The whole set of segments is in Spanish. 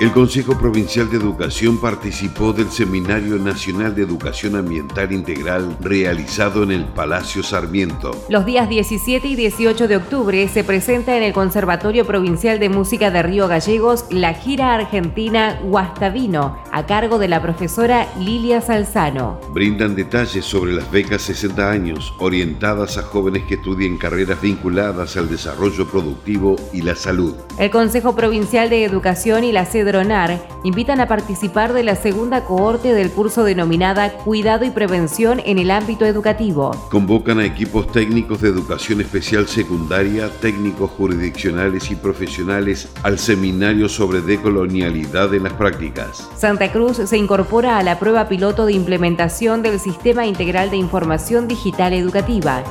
El Consejo Provincial de Educación participó del Seminario Nacional de Educación Ambiental Integral realizado en el Palacio Sarmiento. Los días 17 y 18 de octubre se presenta en el Conservatorio Provincial de Música de Río Gallegos la gira argentina Guastavino, a cargo de la profesora Lilia Salzano. Brindan detalles sobre las becas 60 años, orientadas a jóvenes que estudien carreras vinculadas al desarrollo productivo y la salud. El Consejo Provincial de Educación y la sede invitan a participar de la segunda cohorte del curso denominada Cuidado y Prevención en el ámbito educativo. Convocan a equipos técnicos de educación especial secundaria, técnicos jurisdiccionales y profesionales al seminario sobre decolonialidad en las prácticas. Santa Cruz se incorpora a la prueba piloto de implementación del Sistema Integral de Información Digital Educativa.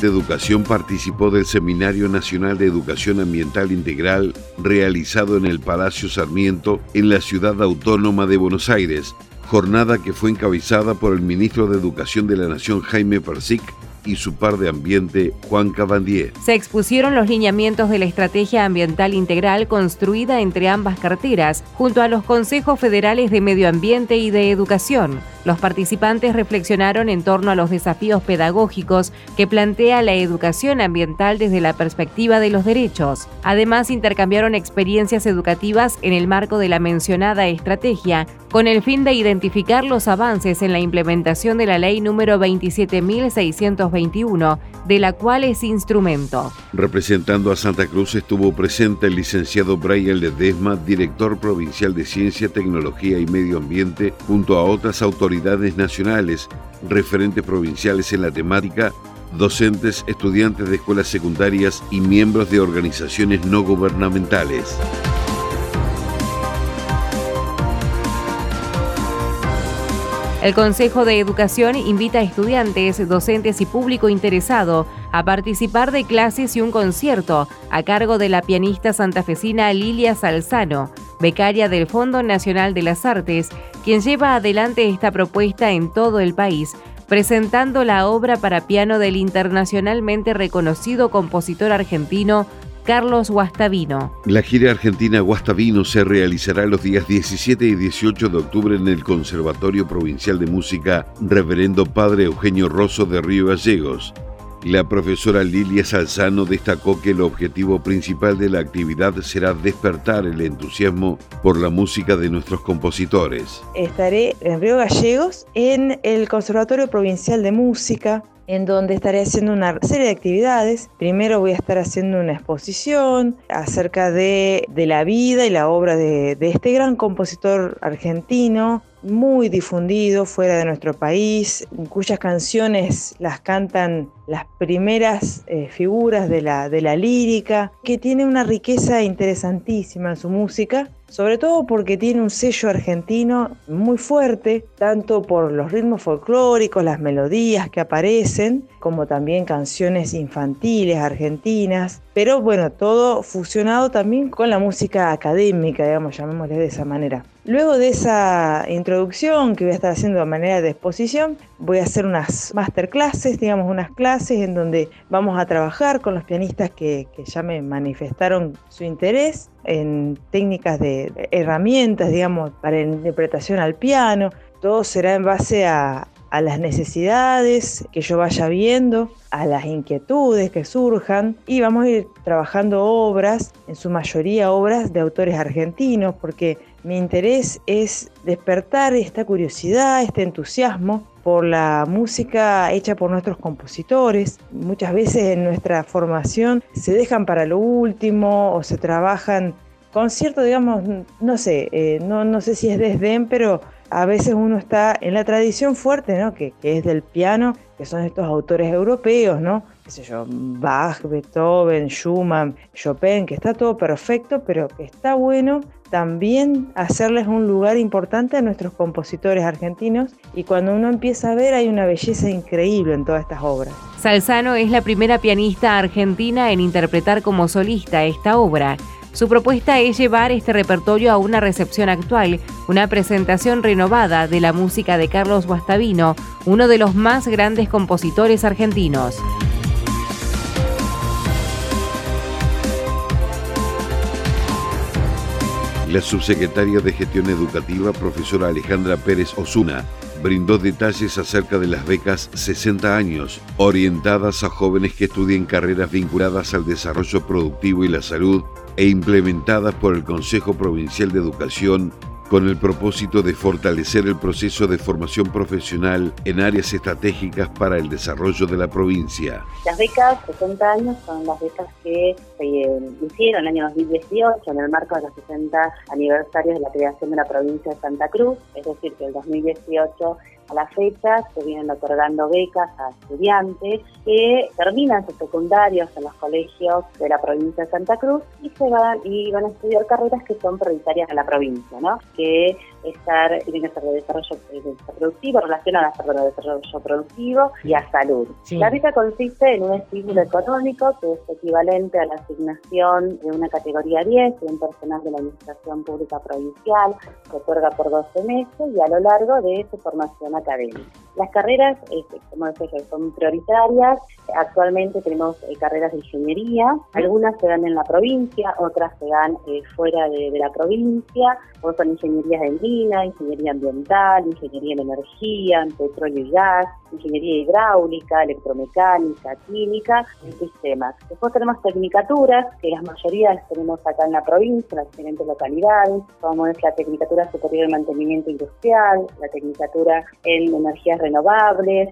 De Educación participó del Seminario Nacional de Educación Ambiental Integral realizado en el Palacio Sarmiento en la ciudad autónoma de Buenos Aires, jornada que fue encabezada por el ministro de Educación de la Nación Jaime Persic y su par de ambiente, Juan Cabandier. Se expusieron los lineamientos de la estrategia ambiental integral construida entre ambas carteras, junto a los consejos federales de medio ambiente y de educación. Los participantes reflexionaron en torno a los desafíos pedagógicos que plantea la educación ambiental desde la perspectiva de los derechos. Además, intercambiaron experiencias educativas en el marco de la mencionada estrategia, con el fin de identificar los avances en la implementación de la ley número 27.621, de la cual es instrumento. Representando a Santa Cruz estuvo presente el licenciado Brian Ledesma, director provincial de Ciencia, Tecnología y Medio Ambiente, junto a otras autoridades nacionales, referentes provinciales en la temática, docentes, estudiantes de escuelas secundarias y miembros de organizaciones no gubernamentales. El Consejo de Educación invita a estudiantes, docentes y público interesado a participar de clases y un concierto a cargo de la pianista santafesina Lilia Salzano, becaria del Fondo Nacional de las Artes, quien lleva adelante esta propuesta en todo el país, presentando la obra para piano del internacionalmente reconocido compositor argentino Carlos Guastavino. La gira argentina Guastavino se realizará los días 17 y 18 de octubre en el Conservatorio Provincial de Música Reverendo Padre Eugenio Rosso de Río Gallegos. La profesora Lilia Salzano destacó que el objetivo principal de la actividad será despertar el entusiasmo por la música de nuestros compositores. Estaré en Río Gallegos en el Conservatorio Provincial de Música en donde estaré haciendo una serie de actividades. Primero voy a estar haciendo una exposición acerca de, la vida y la obra de, este gran compositor argentino, muy difundido fuera de nuestro país, cuyas canciones las cantan las primeras eh, figuras de la lírica, que tiene una riqueza interesantísima en su música, sobre todo porque tiene un sello argentino muy fuerte, tanto por los ritmos folclóricos, las melodías que aparecen, como también canciones infantiles argentinas, pero bueno, todo fusionado también con la música académica, digamos, llamémosle de esa manera. Luego de esa introducción que voy a estar haciendo de manera de exposición, voy a hacer unas masterclasses, digamos, unas clases en donde vamos a trabajar con los pianistas que, ya me manifestaron su interés en técnicas de herramientas, digamos, para interpretación al piano. Todo será en base a, a las necesidades que yo vaya viendo, a las inquietudes que surjan y vamos a ir trabajando obras, en su mayoría obras de autores argentinos, porque mi interés es despertar esta curiosidad, este entusiasmo por la música hecha por nuestros compositores. Muchas veces en nuestra formación se dejan para lo último o se trabajan con cierto, digamos, no sé, eh, no, no sé si es desdén, pero a veces uno está en la tradición fuerte, ¿no? Que, que es del piano, que son estos autores europeos, ¿no? Bach, Beethoven, Schumann, Chopin, que está todo perfecto, pero que está bueno también hacerles un lugar importante a nuestros compositores argentinos y cuando uno empieza a ver hay una belleza increíble en todas estas obras. Salzano es la primera pianista argentina en interpretar como solista esta obra. Su propuesta es llevar este repertorio a una recepción actual, una presentación renovada de la música de Carlos Guastavino, uno de los más grandes compositores argentinos. La subsecretaria de Gestión Educativa, profesora Alejandra Pérez Osuna, brindó detalles acerca de las becas 60 años, orientadas a jóvenes que estudien carreras vinculadas al desarrollo productivo y la salud e implementadas por el Consejo Provincial de Educación con el propósito de fortalecer el proceso de formación profesional en áreas estratégicas para el desarrollo de la provincia. Las becas 60 años son las becas que se hicieron en el año 2018 en el marco de los 60 aniversarios de la creación de la provincia de Santa Cruz, es decir, que el 2018 a la fecha se vienen otorgando becas a estudiantes que terminan sus secundarios en los colegios de la provincia de Santa Cruz y se van y van a estudiar carreras que son prioritarias en la provincia, ¿no? Que estar ser de desarrollo, productivo, relacionadas el desarrollo productivo y a salud. La beca consiste en un estímulo económico que es equivalente a la asignación de una categoría 10 de un personal de la Administración Pública Provincial, que otorga por 12 meses y a lo largo de su formación académica. Las carreras, este, como decía son prioritarias. Actualmente tenemos eh, carreras de ingeniería, algunas se dan en la provincia, otras se dan eh, fuera de, la provincia, o son ingenierías de mina, ingeniería ambiental, ingeniería en energía, en petróleo y gas, ingeniería hidráulica, electromecánica, química y sistemas. Después tenemos tecnicaturas, que las mayorías tenemos acá en la provincia, en las diferentes localidades, como es la Tecnicatura Superior de Mantenimiento Industrial, la Tecnicatura en Energías Renovables,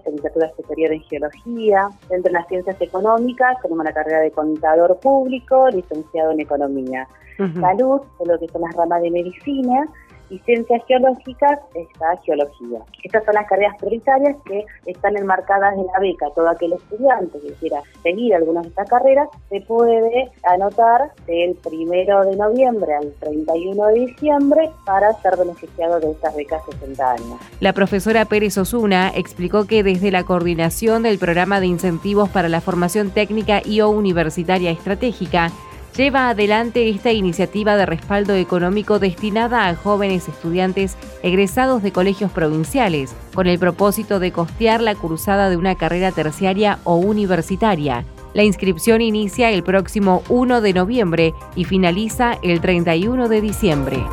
Tecnicatura Superior en Geología. Dentro de las ciencias económicas tenemos la carrera de contador público, licenciado en Economía. Salud, lo que son las ramas de medicina, y ciencias geológicas está geología. Estas son las carreras prioritarias que están enmarcadas en la beca. Todo aquel estudiante que quiera seguir alguna de estas carreras se puede anotar del primero de noviembre al 31 de diciembre para ser beneficiado de estas becas 60 años. La profesora Pérez Osuna explicó que desde la coordinación del programa de incentivos para la formación técnica y o universitaria estratégica, lleva adelante esta iniciativa de respaldo económico destinada a jóvenes estudiantes egresados de colegios provinciales, con el propósito de costear la cursada de una carrera terciaria o universitaria. La inscripción inicia el próximo 1 de noviembre y finaliza el 31 de diciembre.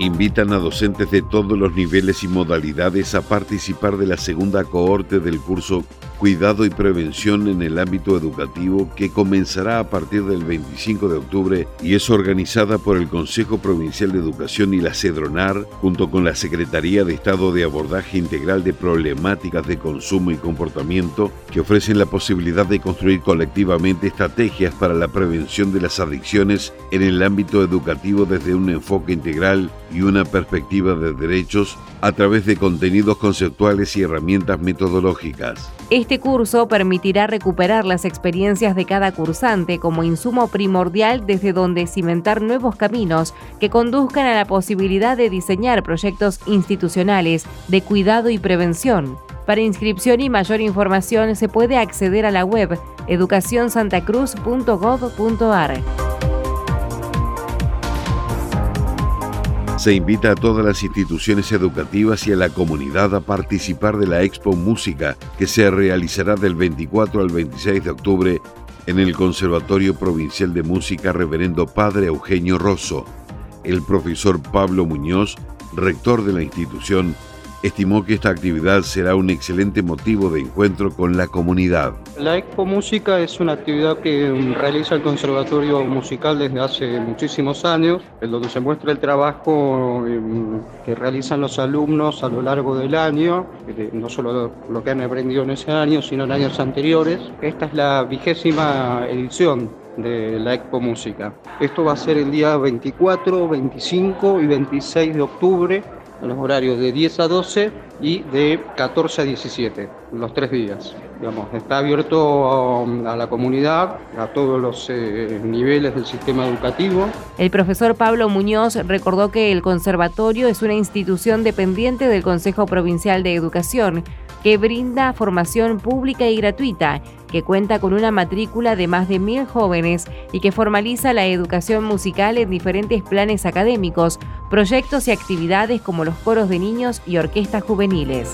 Invitan a docentes de todos los niveles y modalidades a participar de la segunda cohorte del curso cuidado y prevención en el ámbito educativo que comenzará a partir del 25 de octubre y es organizada por el Consejo Provincial de Educación y la CEDRONAR junto con la Secretaría de Estado de Abordaje Integral de Problemáticas de Consumo y Comportamiento que ofrecen la posibilidad de construir colectivamente estrategias para la prevención de las adicciones en el ámbito educativo desde un enfoque integral y una perspectiva de derechos a través de contenidos conceptuales y herramientas metodológicas. Este curso permitirá recuperar las experiencias de cada cursante como insumo primordial desde donde cimentar nuevos caminos que conduzcan a la posibilidad de diseñar proyectos institucionales de cuidado y prevención. Para inscripción y mayor información se puede acceder a la web educacionsantacruz.gov.ar. Se invita a todas las instituciones educativas y a la comunidad a participar de la Expo Música que se realizará del 24 al 26 de octubre en el Conservatorio Provincial de Música Reverendo Padre Eugenio Rosso. El profesor Pablo Muñoz, rector de la institución, estimó que esta actividad será un excelente motivo de encuentro con la comunidad. La Expo Música es una actividad que realiza el Conservatorio Musical desde hace muchísimos años, en donde se muestra el trabajo em, que realizan los alumnos a lo largo del año, no solo lo que han aprendido en ese año, sino en años anteriores. Esta es la vigésima edición de la Expo Música. Esto va a ser el día 24, 25 y 26 de octubre en los horarios de 10 a 12 y de 14 a 17, los tres días. Está abierto um, a la comunidad, a todos los eh, niveles del sistema educativo. El profesor Pablo Muñoz recordó que el conservatorio es una institución dependiente del Consejo Provincial de Educación que brinda formación pública y gratuita, que cuenta con una matrícula de más de mil jóvenes y que formaliza la educación musical en diferentes planes académicos, proyectos y actividades como los coros de niños y orquestas juveniles.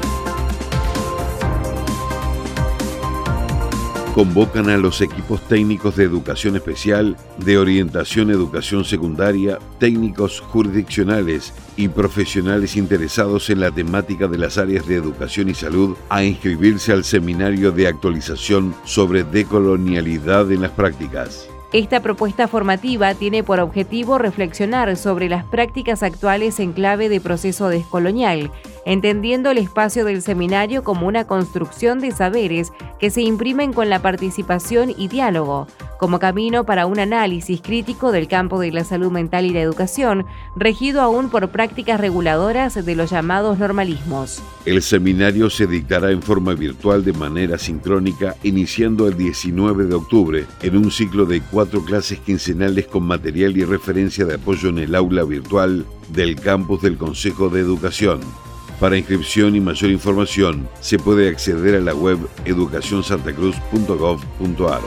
convocan a los equipos técnicos de educación especial, de orientación educación secundaria, técnicos jurisdiccionales y profesionales interesados en la temática de las áreas de educación y salud a inscribirse al seminario de actualización sobre decolonialidad en las prácticas. Esta propuesta formativa tiene por objetivo reflexionar sobre las prácticas actuales en clave de proceso descolonial, entendiendo el espacio del seminario como una construcción de saberes que se imprimen con la participación y diálogo, como camino para un análisis crítico del campo de la salud mental y la educación, regido aún por prácticas reguladoras de los llamados normalismos. El seminario se dictará en forma virtual de manera sincrónica, iniciando el 19 de octubre, en un ciclo de cuatro clases quincenales con material y referencia de apoyo en el aula virtual del campus del Consejo de Educación. Para inscripción y mayor información, se puede acceder a la web educacionsantacruz.gov.ar.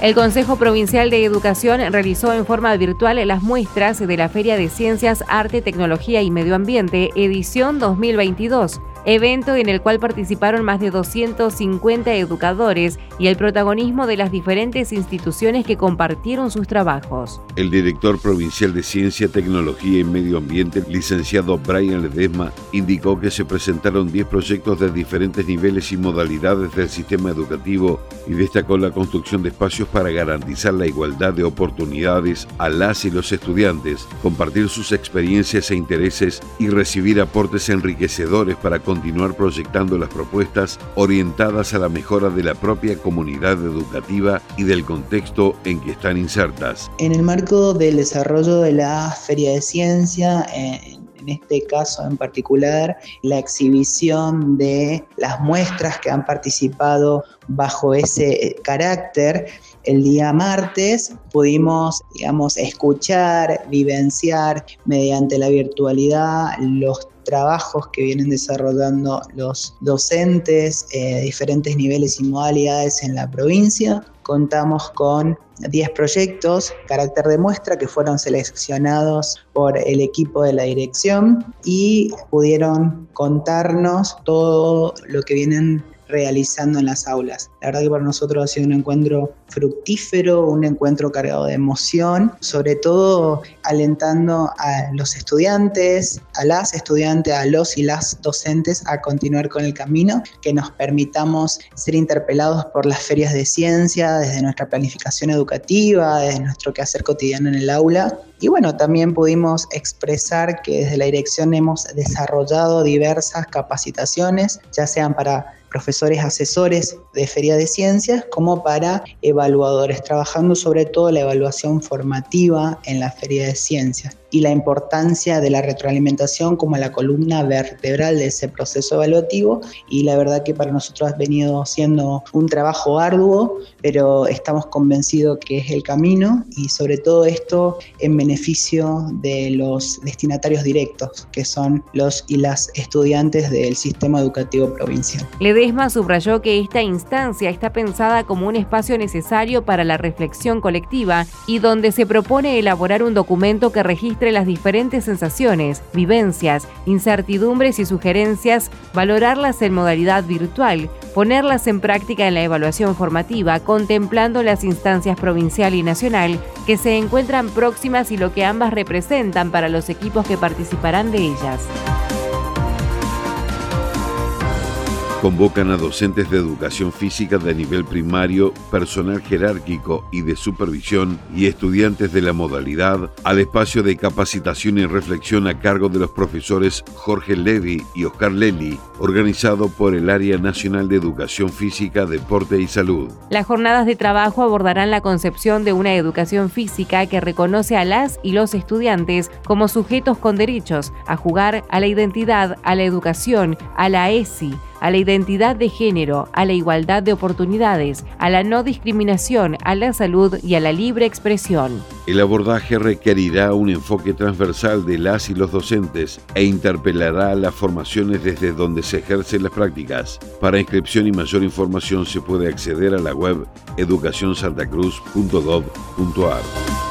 El Consejo Provincial de Educación realizó en forma virtual las muestras de la Feria de Ciencias, Arte, Tecnología y Medio Ambiente, edición 2022 evento en el cual participaron más de 250 educadores y el protagonismo de las diferentes instituciones que compartieron sus trabajos. El director provincial de Ciencia, Tecnología y Medio Ambiente, licenciado Brian Ledesma, indicó que se presentaron 10 proyectos de diferentes niveles y modalidades del sistema educativo y destacó la construcción de espacios para garantizar la igualdad de oportunidades a las y los estudiantes, compartir sus experiencias e intereses y recibir aportes enriquecedores para continuar proyectando las propuestas orientadas a la mejora de la propia comunidad educativa y del contexto en que están insertas. En el marco del desarrollo de la Feria de Ciencia, en este caso en particular, la exhibición de las muestras que han participado bajo ese carácter, el día martes pudimos, digamos, escuchar, vivenciar mediante la virtualidad los trabajos que vienen desarrollando los docentes de diferentes niveles y modalidades en la provincia. Contamos con 10 proyectos, carácter de muestra, que fueron seleccionados por el equipo de la dirección y pudieron contarnos todo lo que vienen realizando en las aulas. La verdad que para nosotros ha sido un encuentro fructífero, un encuentro cargado de emoción, sobre todo alentando a los estudiantes, a las estudiantes, a los y las docentes a continuar con el camino, que nos permitamos ser interpelados por las ferias de ciencia, desde nuestra planificación educativa, desde nuestro quehacer cotidiano en el aula. Y bueno, también pudimos expresar que desde la dirección hemos desarrollado diversas capacitaciones, ya sean para profesores asesores de Feria de Ciencias como para evaluadores, trabajando sobre todo la evaluación formativa en la Feria de Ciencias y la importancia de la retroalimentación como la columna vertebral de ese proceso evaluativo y la verdad que para nosotros ha venido siendo un trabajo arduo, pero estamos convencidos que es el camino y sobre todo esto en beneficio de los destinatarios directos, que son los y las estudiantes del sistema educativo provincial. Ledesma subrayó que esta instancia está pensada como un espacio necesario para la reflexión colectiva y donde se propone elaborar un documento que registre entre las diferentes sensaciones, vivencias, incertidumbres y sugerencias, valorarlas en modalidad virtual, ponerlas en práctica en la evaluación formativa, contemplando las instancias provincial y nacional que se encuentran próximas y lo que ambas representan para los equipos que participarán de ellas. Convocan a docentes de educación física de nivel primario, personal jerárquico y de supervisión y estudiantes de la modalidad al espacio de capacitación y reflexión a cargo de los profesores Jorge Levy y Oscar Lely, organizado por el Área Nacional de Educación Física, Deporte y Salud. Las jornadas de trabajo abordarán la concepción de una educación física que reconoce a las y los estudiantes como sujetos con derechos a jugar a la identidad, a la educación, a la ESI, a la identidad de género, a la igualdad de oportunidades, a la no discriminación, a la salud y a la libre expresión. El abordaje requerirá un enfoque transversal de las y los docentes e interpelará las formaciones desde donde se ejercen las prácticas. Para inscripción y mayor información se puede acceder a la web educacionsantacruz.gov.ar.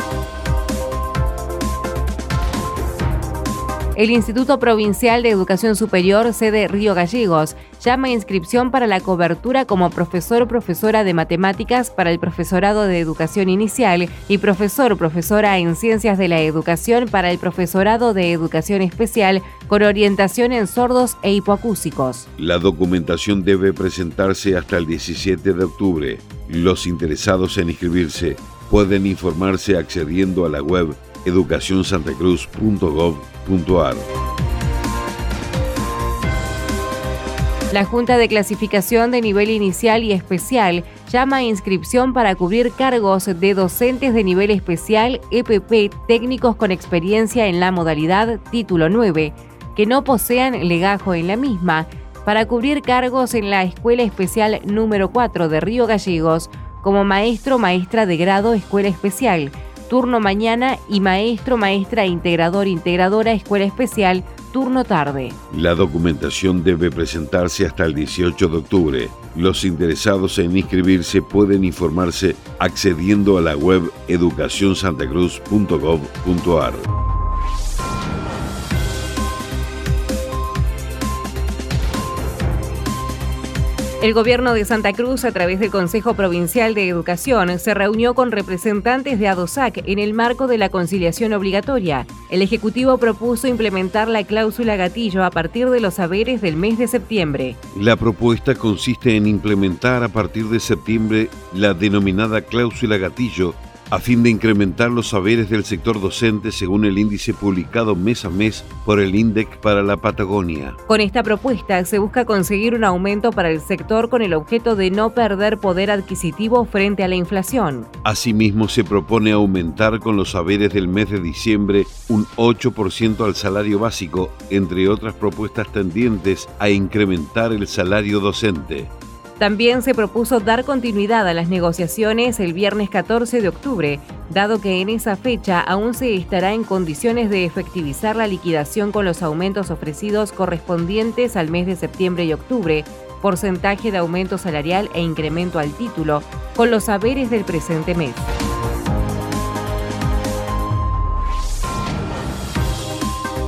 El Instituto Provincial de Educación Superior, sede Río Gallegos, llama a inscripción para la cobertura como profesor o profesora de matemáticas para el profesorado de educación inicial y profesor o profesora en ciencias de la educación para el profesorado de educación especial con orientación en sordos e hipoacúsicos. La documentación debe presentarse hasta el 17 de octubre. Los interesados en inscribirse pueden informarse accediendo a la web educacionsantacruz.gov.ar. La Junta de Clasificación de Nivel Inicial y Especial llama a inscripción para cubrir cargos de docentes de nivel especial EPP técnicos con experiencia en la modalidad Título 9, que no posean legajo en la misma, para cubrir cargos en la Escuela Especial número 4 de Río Gallegos como maestro maestra de grado Escuela Especial turno mañana y maestro, maestra, integrador, integradora, escuela especial, turno tarde. La documentación debe presentarse hasta el 18 de octubre. Los interesados en inscribirse pueden informarse accediendo a la web educacionsantacruz.gov.ar. El gobierno de Santa Cruz, a través del Consejo Provincial de Educación, se reunió con representantes de ADOSAC en el marco de la conciliación obligatoria. El Ejecutivo propuso implementar la cláusula gatillo a partir de los saberes del mes de septiembre. La propuesta consiste en implementar a partir de septiembre la denominada cláusula gatillo a fin de incrementar los saberes del sector docente según el índice publicado mes a mes por el INDEC para la Patagonia. Con esta propuesta se busca conseguir un aumento para el sector con el objeto de no perder poder adquisitivo frente a la inflación. Asimismo, se propone aumentar con los saberes del mes de diciembre un 8% al salario básico, entre otras propuestas tendientes a incrementar el salario docente. También se propuso dar continuidad a las negociaciones el viernes 14 de octubre, dado que en esa fecha aún se estará en condiciones de efectivizar la liquidación con los aumentos ofrecidos correspondientes al mes de septiembre y octubre, porcentaje de aumento salarial e incremento al título, con los saberes del presente mes.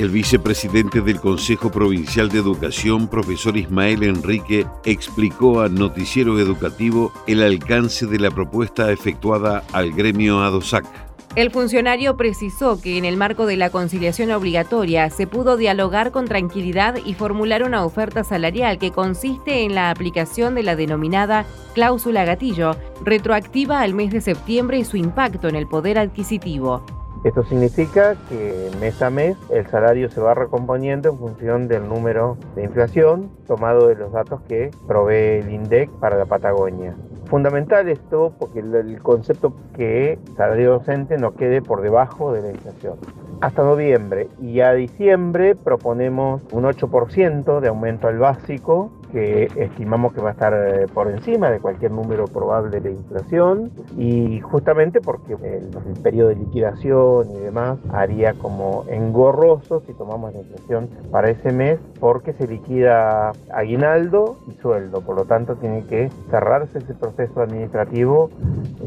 El vicepresidente del Consejo Provincial de Educación, profesor Ismael Enrique, explicó a Noticiero Educativo el alcance de la propuesta efectuada al gremio ADOSAC. El funcionario precisó que en el marco de la conciliación obligatoria se pudo dialogar con tranquilidad y formular una oferta salarial que consiste en la aplicación de la denominada cláusula gatillo, retroactiva al mes de septiembre y su impacto en el poder adquisitivo. Esto significa que mes a mes el salario se va recomponiendo en función del número de inflación tomado de los datos que provee el INDEC para la Patagonia. Fundamental esto porque el, concepto que salario docente no quede por debajo de la inflación. Hasta noviembre y a diciembre proponemos un 8% de aumento al básico que estimamos que va a estar eh, por encima de cualquier número probable de inflación y justamente porque el, periodo de liquidación y demás haría como engorroso si tomamos la inflación para ese mes porque se liquida aguinaldo y sueldo, por lo tanto tiene que cerrarse ese proceso administrativo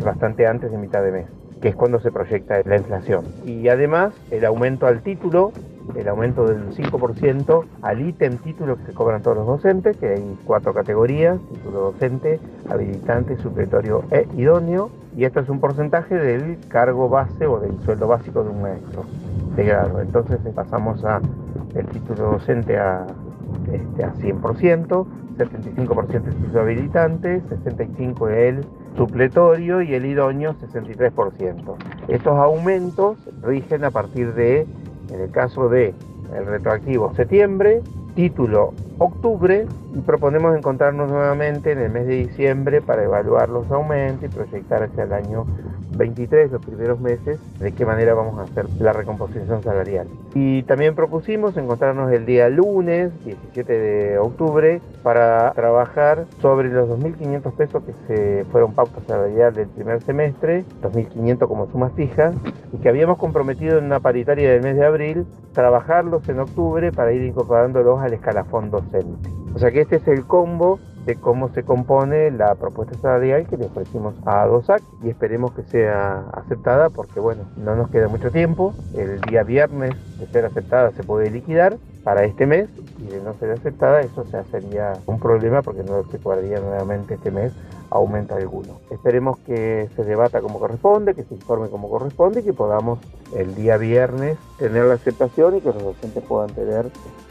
bastante antes de mitad de mes que es cuando se proyecta la inflación. Y además el aumento al título el aumento del 5% al ítem título que cobran todos los docentes, que hay cuatro categorías, título docente, habilitante, supletorio e idóneo, y esto es un porcentaje del cargo base o del sueldo básico de un maestro de grado. Entonces pasamos a título docente a este, a 100%, 75% el piso habilitante, 65% el supletorio y el idóneo 63%. Estos aumentos rigen a partir de, en el caso de el retroactivo septiembre, título octubre y proponemos encontrarnos nuevamente en el mes de diciembre para evaluar los aumentos y proyectar hacia el año 23, los primeros meses, de qué manera vamos a hacer la recomposición salarial. Y también propusimos encontrarnos el día lunes, 17 de octubre, para trabajar sobre los 2.500 pesos que se fueron pauta salarial del primer semestre, 2.500 como suma fija, y que habíamos comprometido en una paritaria del mes de abril, trabajarlos en octubre para ir incorporándolos al escalafón docente. O sea que este es el combo de cómo se compone la propuesta salarial que le ofrecimos a DOSAC y esperemos que sea aceptada porque bueno, no nos queda mucho tiempo. El día viernes de ser aceptada se puede liquidar para este mes y de no ser aceptada eso se sería un problema porque no se cobraría nuevamente este mes aumento alguno. Esperemos que se debata como corresponde, que se informe como corresponde y que podamos el día viernes tener la aceptación y que los docentes puedan tener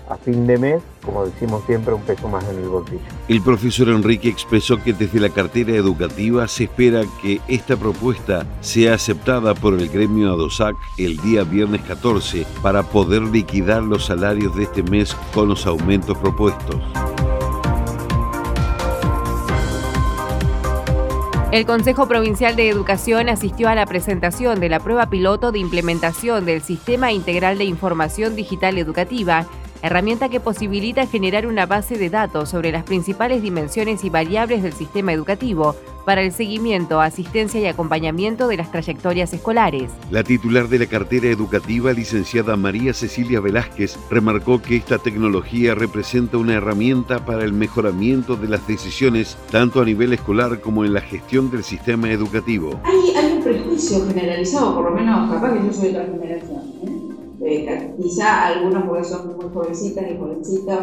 a fin de mes, como decimos siempre, un peso más en el bolsillo. El profesor Enrique expresó que desde la cartera educativa se espera que esta propuesta sea aceptada por el gremio ADOSAC el día viernes 14 para poder liquidar los salarios de este mes con los aumentos propuestos. El Consejo Provincial de Educación asistió a la presentación de la prueba piloto de implementación del Sistema Integral de Información Digital Educativa herramienta que posibilita generar una base de datos sobre las principales dimensiones y variables del sistema educativo para el seguimiento, asistencia y acompañamiento de las trayectorias escolares. La titular de la cartera educativa, licenciada María Cecilia Velázquez, remarcó que esta tecnología representa una herramienta para el mejoramiento de las decisiones tanto a nivel escolar como en la gestión del sistema educativo. Hay, un prejuicio generalizado, por lo menos capaz que yo soy de otra generación, ¿eh? Eh, quizá algunos porque son muy jovencitas y jovencitos,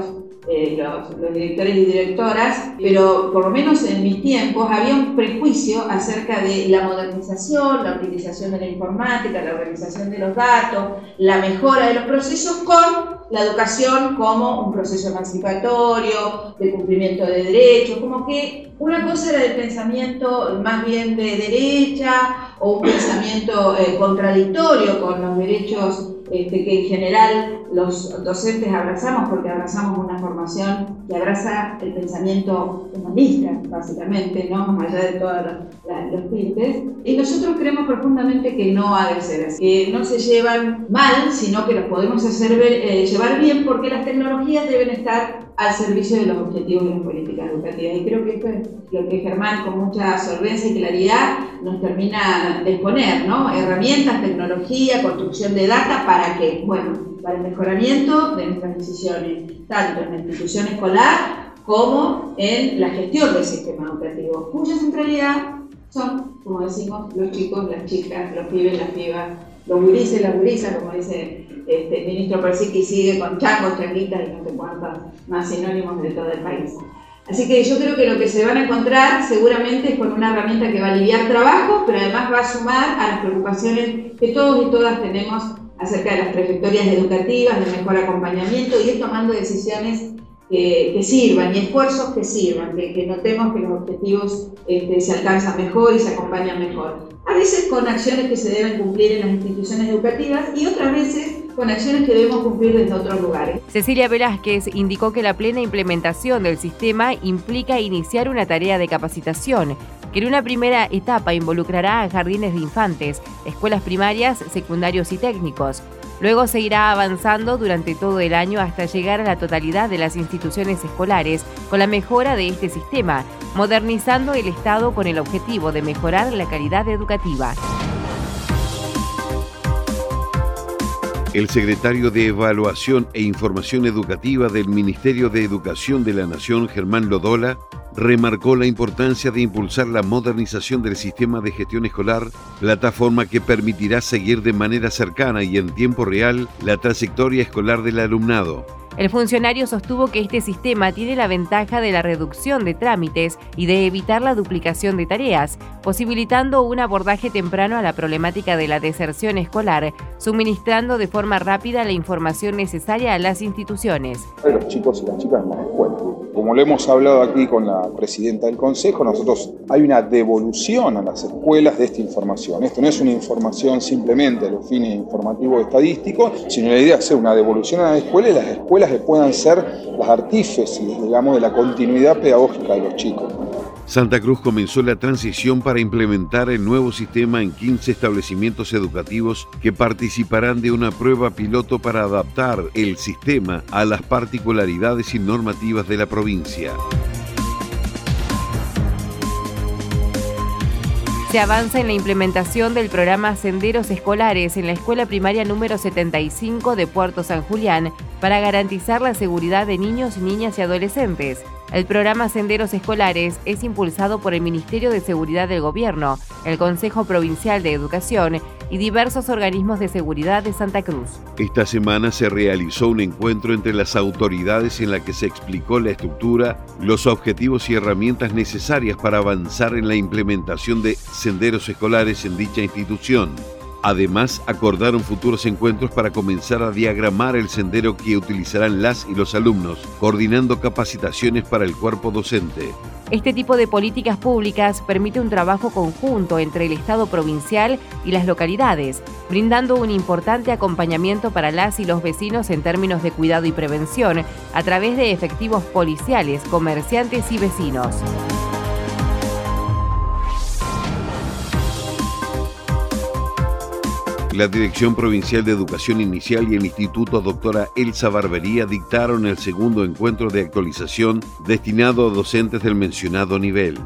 eh, los, los, directores y directoras, pero por lo menos en mis tiempos había un prejuicio acerca de la modernización, la utilización de la informática, la organización de los datos, la mejora de los procesos con la educación como un proceso emancipatorio, de cumplimiento de derechos, como que una cosa era el pensamiento más bien de derecha o un pensamiento eh, contradictorio con los derechos este, que en general los docentes abrazamos porque abrazamos una formación que abraza el pensamiento humanista, básicamente, ¿no? más allá de todos los, tintes. Y nosotros creemos profundamente que no ha de ser así, que no se llevan mal, sino que los podemos hacer eh, llevar bien porque las tecnologías deben estar al servicio de los objetivos de las políticas educativas. Y creo que esto es lo que Germán con mucha solvencia y claridad nos termina de exponer, ¿no? Herramientas, tecnología, construcción de data para que, bueno, para el mejoramiento de nuestras decisiones, tanto en la institución escolar como en la gestión del sistema educativo, cuya centralidad son, como decimos, los chicos, las chicas, los pibes, las pibas, los gurises, las gurisas, como dice este, ministro que sigue con changos, changuitas y no sé cuántos más sinónimos de todo el país. Así que yo creo que lo que se van a encontrar seguramente es con una herramienta que va a aliviar trabajo, pero además va a sumar a las preocupaciones que todos y todas tenemos acerca de las trayectorias educativas, de mejor acompañamiento y ir tomando decisiones que, sirvan y esfuerzos que sirvan, que, notemos que los objetivos este, se alcanzan mejor y se acompañan mejor. A veces con acciones que se deben cumplir en las instituciones educativas y otras veces con acciones que debemos cumplir desde otros lugares. Cecilia Velázquez indicó que la plena implementación del sistema implica iniciar una tarea de capacitación que en una primera etapa involucrará a jardines de infantes, escuelas primarias, secundarios y técnicos. Luego se irá avanzando durante todo el año hasta llegar a la totalidad de las instituciones escolares con la mejora de este sistema, modernizando el Estado con el objetivo de mejorar la calidad educativa. El secretario de Evaluación e Información Educativa del Ministerio de Educación de la Nación, Germán Lodola, remarcó la importancia de impulsar la modernización del sistema de gestión escolar, plataforma que permitirá seguir de manera cercana y en tiempo real la trayectoria escolar del alumnado. El funcionario sostuvo que este sistema tiene la ventaja de la reducción de trámites y de evitar la duplicación de tareas, posibilitando un abordaje temprano a la problemática de la deserción escolar, suministrando de forma rápida la información necesaria a las instituciones. Los chicos y las chicas. Como lo hemos hablado aquí con la presidenta del Consejo, nosotros hay una devolución a las escuelas de esta información. Esto no es una información simplemente a los fines informativos estadísticos, sino la idea es hacer una devolución a las escuelas y las escuelas que puedan ser las artífices, digamos, de la continuidad pedagógica de los chicos. Santa Cruz comenzó la transición para implementar el nuevo sistema en 15 establecimientos educativos que participarán de una prueba piloto para adaptar el sistema a las particularidades y normativas de la provincia. Se avanza en la implementación del programa Senderos Escolares en la escuela primaria número 75 de Puerto San Julián para garantizar la seguridad de niños, niñas y adolescentes. El programa Senderos Escolares es impulsado por el Ministerio de Seguridad del Gobierno, el Consejo Provincial de Educación y diversos organismos de seguridad de Santa Cruz. Esta semana se realizó un encuentro entre las autoridades en la que se explicó la estructura, los objetivos y herramientas necesarias para avanzar en la implementación de senderos escolares en dicha institución. Además, acordaron futuros encuentros para comenzar a diagramar el sendero que utilizarán las y los alumnos, coordinando capacitaciones para el cuerpo docente. Este tipo de políticas públicas permite un trabajo conjunto entre el Estado provincial y las localidades, brindando un importante acompañamiento para las y los vecinos en términos de cuidado y prevención a través de efectivos policiales, comerciantes y vecinos. La Dirección Provincial de Educación Inicial y el Instituto Doctora Elsa Barbería dictaron el segundo encuentro de actualización destinado a docentes del mencionado nivel.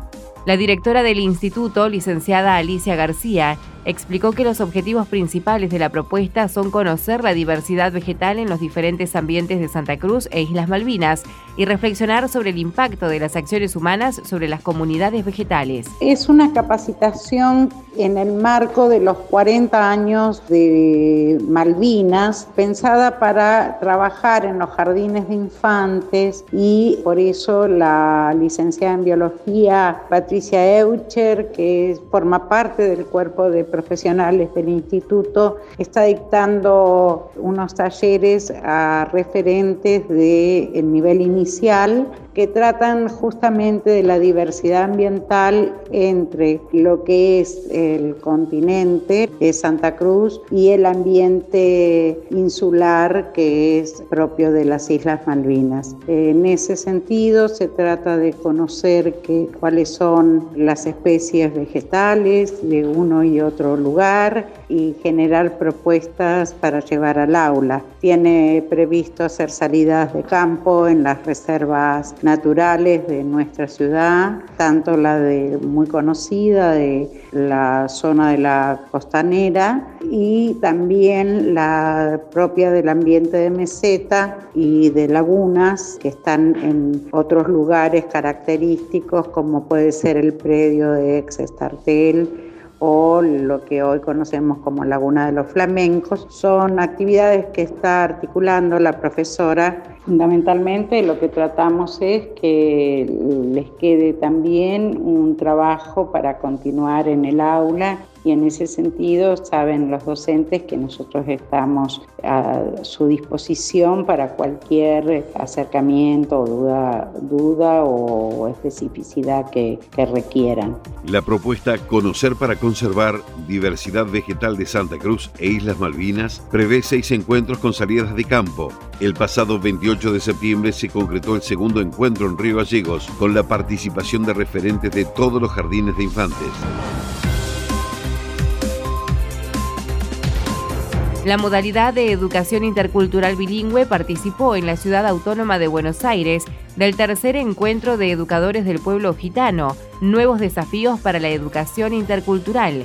La directora del instituto, licenciada Alicia García, explicó que los objetivos principales de la propuesta son conocer la diversidad vegetal en los diferentes ambientes de Santa Cruz e Islas Malvinas y reflexionar sobre el impacto de las acciones humanas sobre las comunidades vegetales. Es una capacitación en el marco de los 40 años de Malvinas, pensada para trabajar en los jardines de infantes y por eso la licenciada en biología Patricia Eucher, que forma parte del cuerpo de profesionales del instituto está dictando unos talleres a referentes del nivel inicial que tratan justamente de la diversidad ambiental entre lo que es el continente de Santa Cruz y el ambiente insular que es propio de las Islas Malvinas. En ese sentido se trata de conocer que, cuáles son las especies vegetales de uno y otro lugar y generar propuestas para llevar al aula. Tiene previsto hacer salidas de campo en las reservas naturales de nuestra ciudad, tanto la de muy conocida de la zona de la costanera y también la propia del ambiente de meseta y de lagunas que están en otros lugares característicos como puede ser el predio de ex Estartel o lo que hoy conocemos como Laguna de los Flamencos. Son actividades que está articulando la profesora. Fundamentalmente lo que tratamos es que les quede también un trabajo para continuar en el aula y en ese sentido saben los docentes que nosotros estamos a su disposición para cualquier acercamiento duda, duda o especificidad que, que requieran. La propuesta Conocer para conservar diversidad vegetal de Santa Cruz e Islas Malvinas prevé seis encuentros con salidas de campo. El pasado 28 de septiembre se concretó el segundo encuentro en Río Gallegos con la participación de referentes de todos los jardines de infantes. La modalidad de educación intercultural bilingüe participó en la ciudad autónoma de Buenos Aires del tercer encuentro de educadores del pueblo gitano, Nuevos desafíos para la educación intercultural.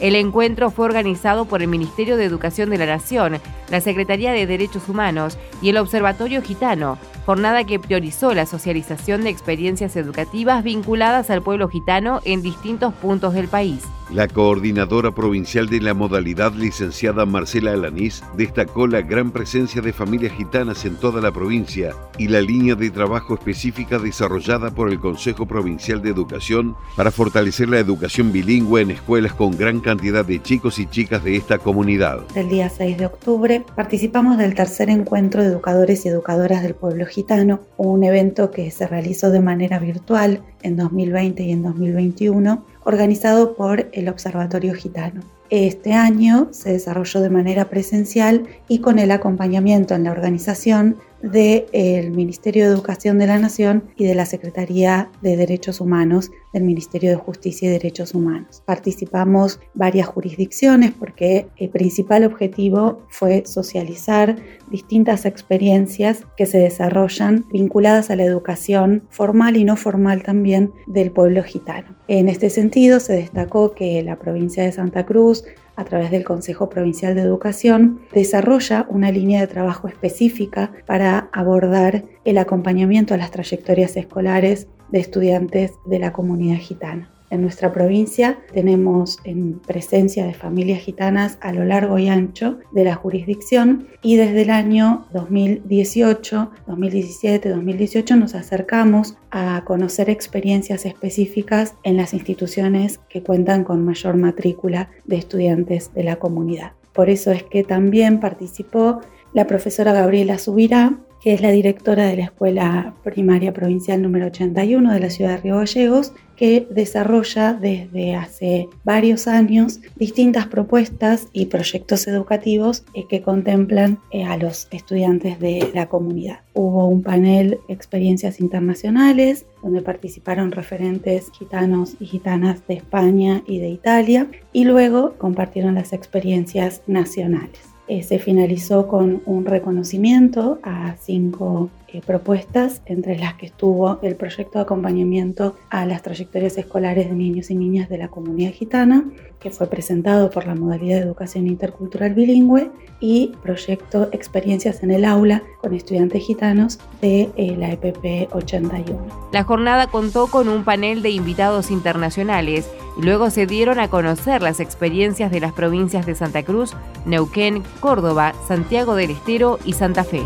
El encuentro fue organizado por el Ministerio de Educación de la Nación, la Secretaría de Derechos Humanos y el Observatorio Gitano, jornada que priorizó la socialización de experiencias educativas vinculadas al pueblo gitano en distintos puntos del país. La coordinadora provincial de la modalidad licenciada Marcela Alanís destacó la gran presencia de familias gitanas en toda la provincia y la línea de trabajo específica desarrollada por el Consejo Provincial de Educación para fortalecer la educación bilingüe en escuelas con gran cantidad de chicos y chicas de esta comunidad. El día 6 de octubre participamos del tercer encuentro de educadores y educadoras del pueblo gitano, un evento que se realizó de manera virtual en 2020 y en 2021 organizado por el Observatorio Gitano. Este año se desarrolló de manera presencial y con el acompañamiento en la organización del Ministerio de Educación de la Nación y de la Secretaría de Derechos Humanos del Ministerio de Justicia y Derechos Humanos. Participamos varias jurisdicciones porque el principal objetivo fue socializar distintas experiencias que se desarrollan vinculadas a la educación formal y no formal también del pueblo gitano. En este sentido, se destacó que la provincia de Santa Cruz a través del Consejo Provincial de Educación, desarrolla una línea de trabajo específica para abordar el acompañamiento a las trayectorias escolares de estudiantes de la comunidad gitana. En nuestra provincia tenemos en presencia de familias gitanas a lo largo y ancho de la jurisdicción y desde el año 2018, 2017, 2018 nos acercamos a conocer experiencias específicas en las instituciones que cuentan con mayor matrícula de estudiantes de la comunidad. Por eso es que también participó la profesora Gabriela Subirá, que es la directora de la Escuela Primaria Provincial número 81 de la ciudad de Río Gallegos, que desarrolla desde hace varios años distintas propuestas y proyectos educativos eh, que contemplan eh, a los estudiantes de la comunidad. Hubo un panel Experiencias Internacionales, donde participaron referentes gitanos y gitanas de España y de Italia, y luego compartieron las experiencias nacionales. Eh, se finalizó con un reconocimiento a cinco eh, propuestas, entre las que estuvo el proyecto de acompañamiento a las trayectorias escolares de niños y niñas de la comunidad gitana, que fue presentado por la modalidad de educación intercultural bilingüe, y proyecto Experiencias en el aula con estudiantes gitanos de eh, la EPP 81. La jornada contó con un panel de invitados internacionales y luego se dieron a conocer las experiencias de las provincias de Santa Cruz, Neuquén, Córdoba, Santiago del Estero y Santa Fe.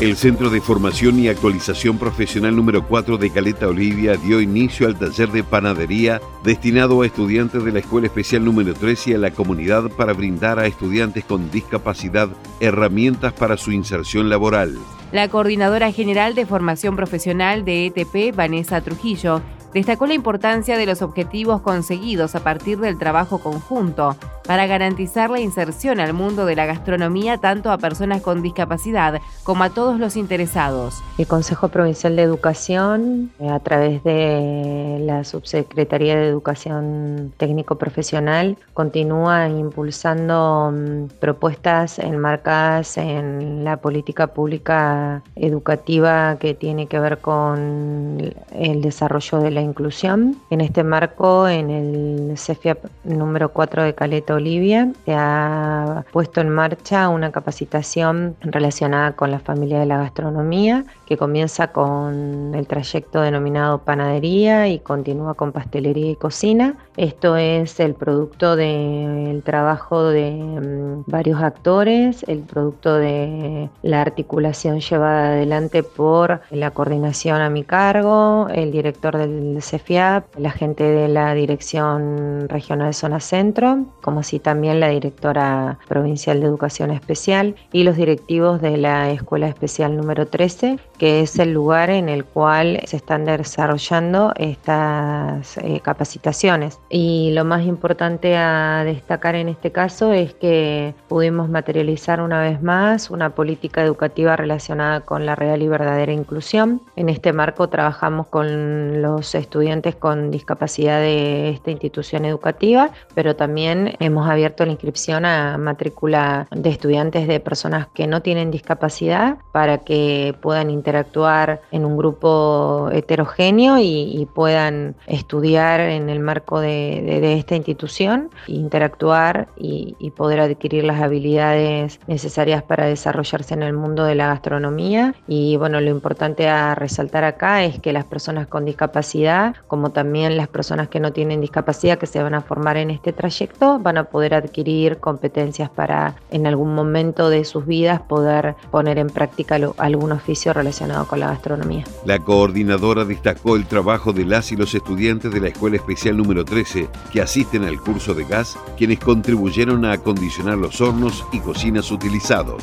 El Centro de Formación y Actualización Profesional número 4 de Caleta Olivia dio inicio al taller de panadería destinado a estudiantes de la Escuela Especial número 3 y a la comunidad para brindar a estudiantes con discapacidad herramientas para su inserción laboral. La coordinadora general de formación profesional de ETP, Vanessa Trujillo, destacó la importancia de los objetivos conseguidos a partir del trabajo conjunto para garantizar la inserción al mundo de la gastronomía tanto a personas con discapacidad como a todos los interesados. El Consejo Provincial de Educación, eh, a través de la Subsecretaría de Educación Técnico Profesional, continúa impulsando mm, propuestas enmarcadas en la política pública educativa que tiene que ver con el desarrollo de la inclusión. En este marco, en el CEFIAP número 4 de Caleta Olivia, ha puesto en marcha una capacitación relacionada con la familia de la gastronomía, que comienza con el trayecto denominado panadería y continúa con pastelería y cocina. Esto es el producto del trabajo de mm, varios actores, el producto de la articulación llevada adelante por la coordinación a mi cargo, el director del CEFIAP, la gente de la Dirección Regional Zona Centro, como así también la directora provincial de Educación Especial y los directivos de la Escuela Especial número 13, que es el lugar en el cual se están desarrollando estas eh, capacitaciones. Y lo más importante a destacar en este caso es que pudimos materializar una vez más una política educativa relacionada con la real y verdadera inclusión. En este marco trabajamos con los estudiantes con discapacidad de esta institución educativa, pero también en hemos abierto la inscripción a matrícula de estudiantes de personas que no tienen discapacidad para que puedan interactuar en un grupo heterogéneo y, puedan estudiar en el marco de, esta institución, interactuar y, y poder adquirir las habilidades necesarias para desarrollarse en el mundo de la gastronomía. Y bueno, lo importante a resaltar acá es que las personas con discapacidad, como también las personas que no tienen discapacidad que se van a formar en este trayecto, van a poder adquirir competencias para en algún momento de sus vidas poder poner en práctica algún oficio relacionado con la gastronomía. La coordinadora destacó el trabajo de las y los estudiantes de la Escuela Especial número 13 que asisten al curso de gas, quienes contribuyeron a acondicionar los hornos y cocinas utilizados.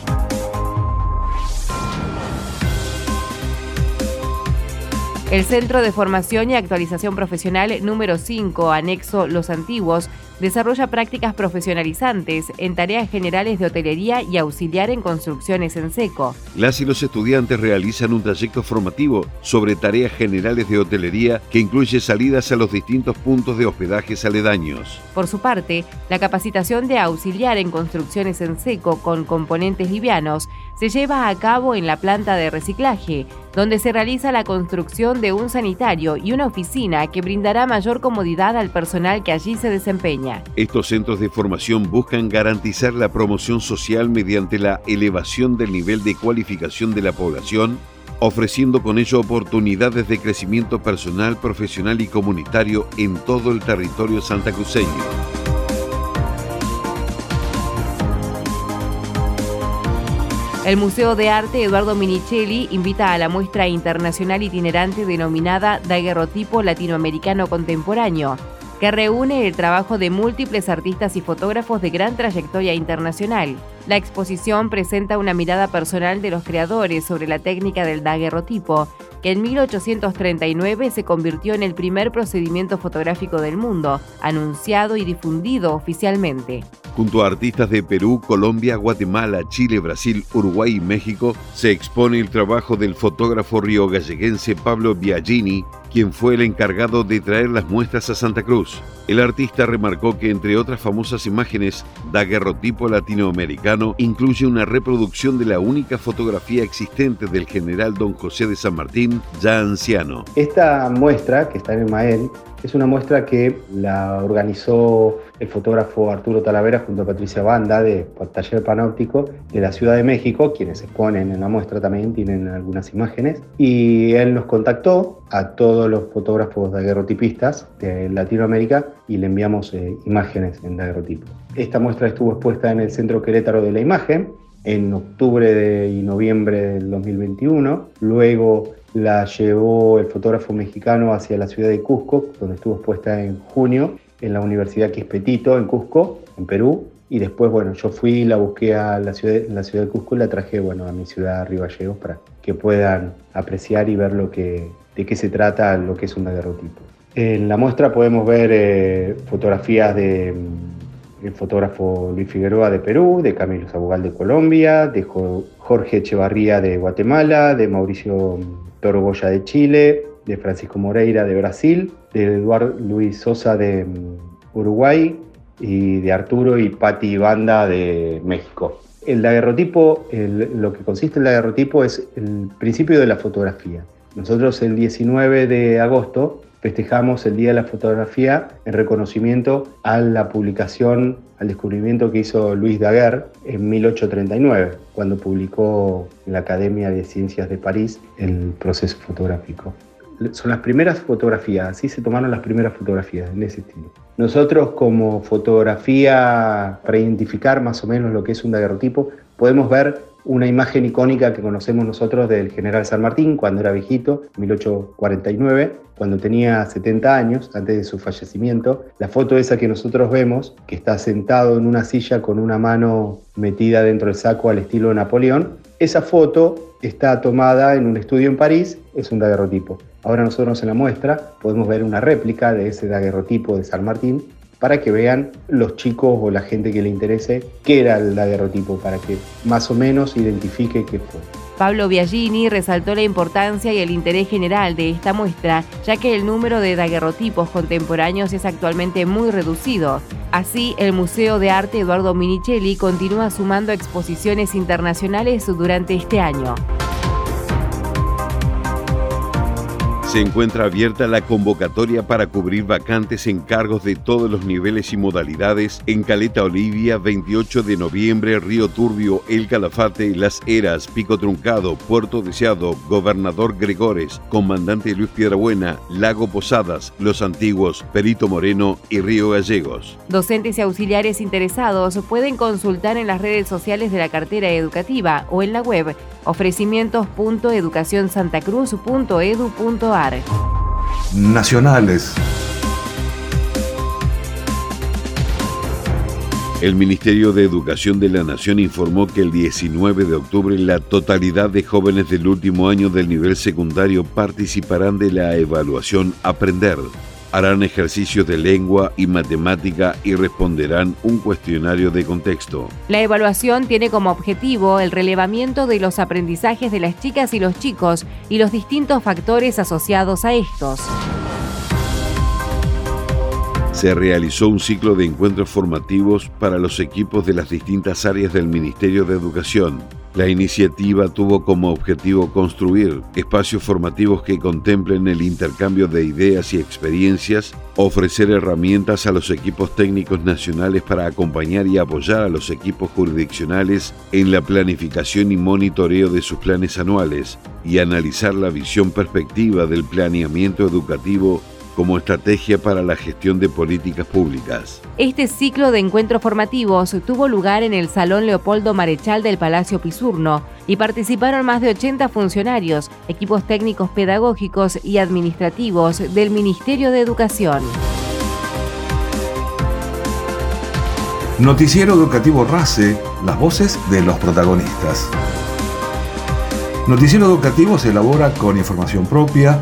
El Centro de Formación y Actualización Profesional número 5, anexo Los Antiguos, desarrolla prácticas profesionalizantes en tareas generales de hotelería y auxiliar en construcciones en seco. Las y los estudiantes realizan un trayecto formativo sobre tareas generales de hotelería que incluye salidas a los distintos puntos de hospedajes aledaños. Por su parte, la capacitación de auxiliar en construcciones en seco con componentes livianos se lleva a cabo en la planta de reciclaje, donde se realiza la construcción de un sanitario y una oficina que brindará mayor comodidad al personal que allí se desempeña. Estos centros de formación buscan garantizar la promoción social mediante la elevación del nivel de cualificación de la población, ofreciendo con ello oportunidades de crecimiento personal, profesional y comunitario en todo el territorio santacruceño. El Museo de Arte Eduardo Minicelli invita a la muestra internacional itinerante denominada Daguerrotipo Latinoamericano Contemporáneo, que reúne el trabajo de múltiples artistas y fotógrafos de gran trayectoria internacional. La exposición presenta una mirada personal de los creadores sobre la técnica del daguerrotipo, que en 1839 se convirtió en el primer procedimiento fotográfico del mundo, anunciado y difundido oficialmente. Junto a artistas de Perú, Colombia, Guatemala, Chile, Brasil, Uruguay y México, se expone el trabajo del fotógrafo río-galleguense Pablo Biagini, quien fue el encargado de traer las muestras a Santa Cruz. El artista remarcó que entre otras famosas imágenes, daguerrotipo latinoamericano incluye una reproducción de la única fotografía existente del general don José de San Martín, ya anciano. Esta muestra, que está en el Mael, es una muestra que la organizó el fotógrafo Arturo Talavera junto a Patricia Banda de Taller Panóptico de la Ciudad de México, quienes exponen en la muestra también tienen algunas imágenes. Y él nos contactó a todos los fotógrafos daguerrotipistas de Latinoamérica y le enviamos eh, imágenes en daguerrotipo. Esta muestra estuvo expuesta en el Centro Querétaro de la Imagen en octubre y noviembre del 2021. Luego la llevó el fotógrafo mexicano hacia la ciudad de Cusco, donde estuvo expuesta en junio en la Universidad Quispetito, en Cusco, en Perú. Y después, bueno, yo fui, la busqué a la ciudad, la ciudad de Cusco y la traje, bueno, a mi ciudad, Río para que puedan apreciar y ver lo que, de qué se trata lo que es un daguerrotipo. En la muestra podemos ver eh, fotografías de el fotógrafo Luis Figueroa de Perú, de Camilo Sabugal de Colombia, de Jorge Echevarría de Guatemala, de Mauricio Toro Goya de Chile, de Francisco Moreira de Brasil, de Eduardo Luis Sosa de mm, Uruguay y de Arturo y Pati Banda de México. El daguerrotipo, lo que consiste en el daguerrotipo es el principio de la fotografía. Nosotros el 19 de agosto festejamos el Día de la Fotografía en reconocimiento a la publicación, al descubrimiento que hizo Luis Daguerre en 1839, cuando publicó en la Academia de Ciencias de París el proceso fotográfico. Son las primeras fotografías, así se tomaron las primeras fotografías en ese estilo. Nosotros como fotografía, para identificar más o menos lo que es un daguerrotipo, podemos ver una imagen icónica que conocemos nosotros del general San Martín cuando era viejito, 1849, cuando tenía 70 años, antes de su fallecimiento. La foto esa que nosotros vemos, que está sentado en una silla con una mano metida dentro del saco al estilo de Napoleón, esa foto está tomada en un estudio en París, es un daguerrotipo. Ahora nosotros en la muestra podemos ver una réplica de ese daguerrotipo de San Martín para que vean los chicos o la gente que le interese qué era el daguerrotipo, para que más o menos identifique qué fue. Pablo Biagini resaltó la importancia y el interés general de esta muestra, ya que el número de daguerrotipos contemporáneos es actualmente muy reducido. Así, el Museo de Arte Eduardo Minichelli continúa sumando exposiciones internacionales durante este año. Se encuentra abierta la convocatoria para cubrir vacantes en cargos de todos los niveles y modalidades en Caleta Olivia, 28 de noviembre, Río Turbio, El Calafate, Las Heras, Pico Truncado, Puerto Deseado, Gobernador Gregores, Comandante Luis Piedrabuena, Lago Posadas, Los Antiguos, Perito Moreno y Río Gallegos. Docentes y auxiliares interesados pueden consultar en las redes sociales de la cartera educativa o en la web ofrecimientos.educacionsantacruz.edu.ar. Nacionales. El Ministerio de Educación de la Nación informó que el 19 de octubre la totalidad de jóvenes del último año del nivel secundario participarán de la evaluación Aprender harán ejercicios de lengua y matemática y responderán un cuestionario de contexto. La evaluación tiene como objetivo el relevamiento de los aprendizajes de las chicas y los chicos y los distintos factores asociados a estos. Se realizó un ciclo de encuentros formativos para los equipos de las distintas áreas del Ministerio de Educación la iniciativa tuvo como objetivo construir espacios formativos que contemplen el intercambio de ideas y experiencias, ofrecer herramientas a los equipos técnicos nacionales para acompañar y apoyar a los equipos jurisdiccionales en la planificación y monitoreo de sus planes anuales y analizar la visión perspectiva del planeamiento educativo como estrategia para la gestión de políticas públicas. Este ciclo de encuentros formativos tuvo lugar en el Salón Leopoldo Marechal del Palacio Pisurno y participaron más de 80 funcionarios, equipos técnicos pedagógicos y administrativos del Ministerio de Educación. Noticiero Educativo RACE, las voces de los protagonistas. Noticiero Educativo se elabora con información propia,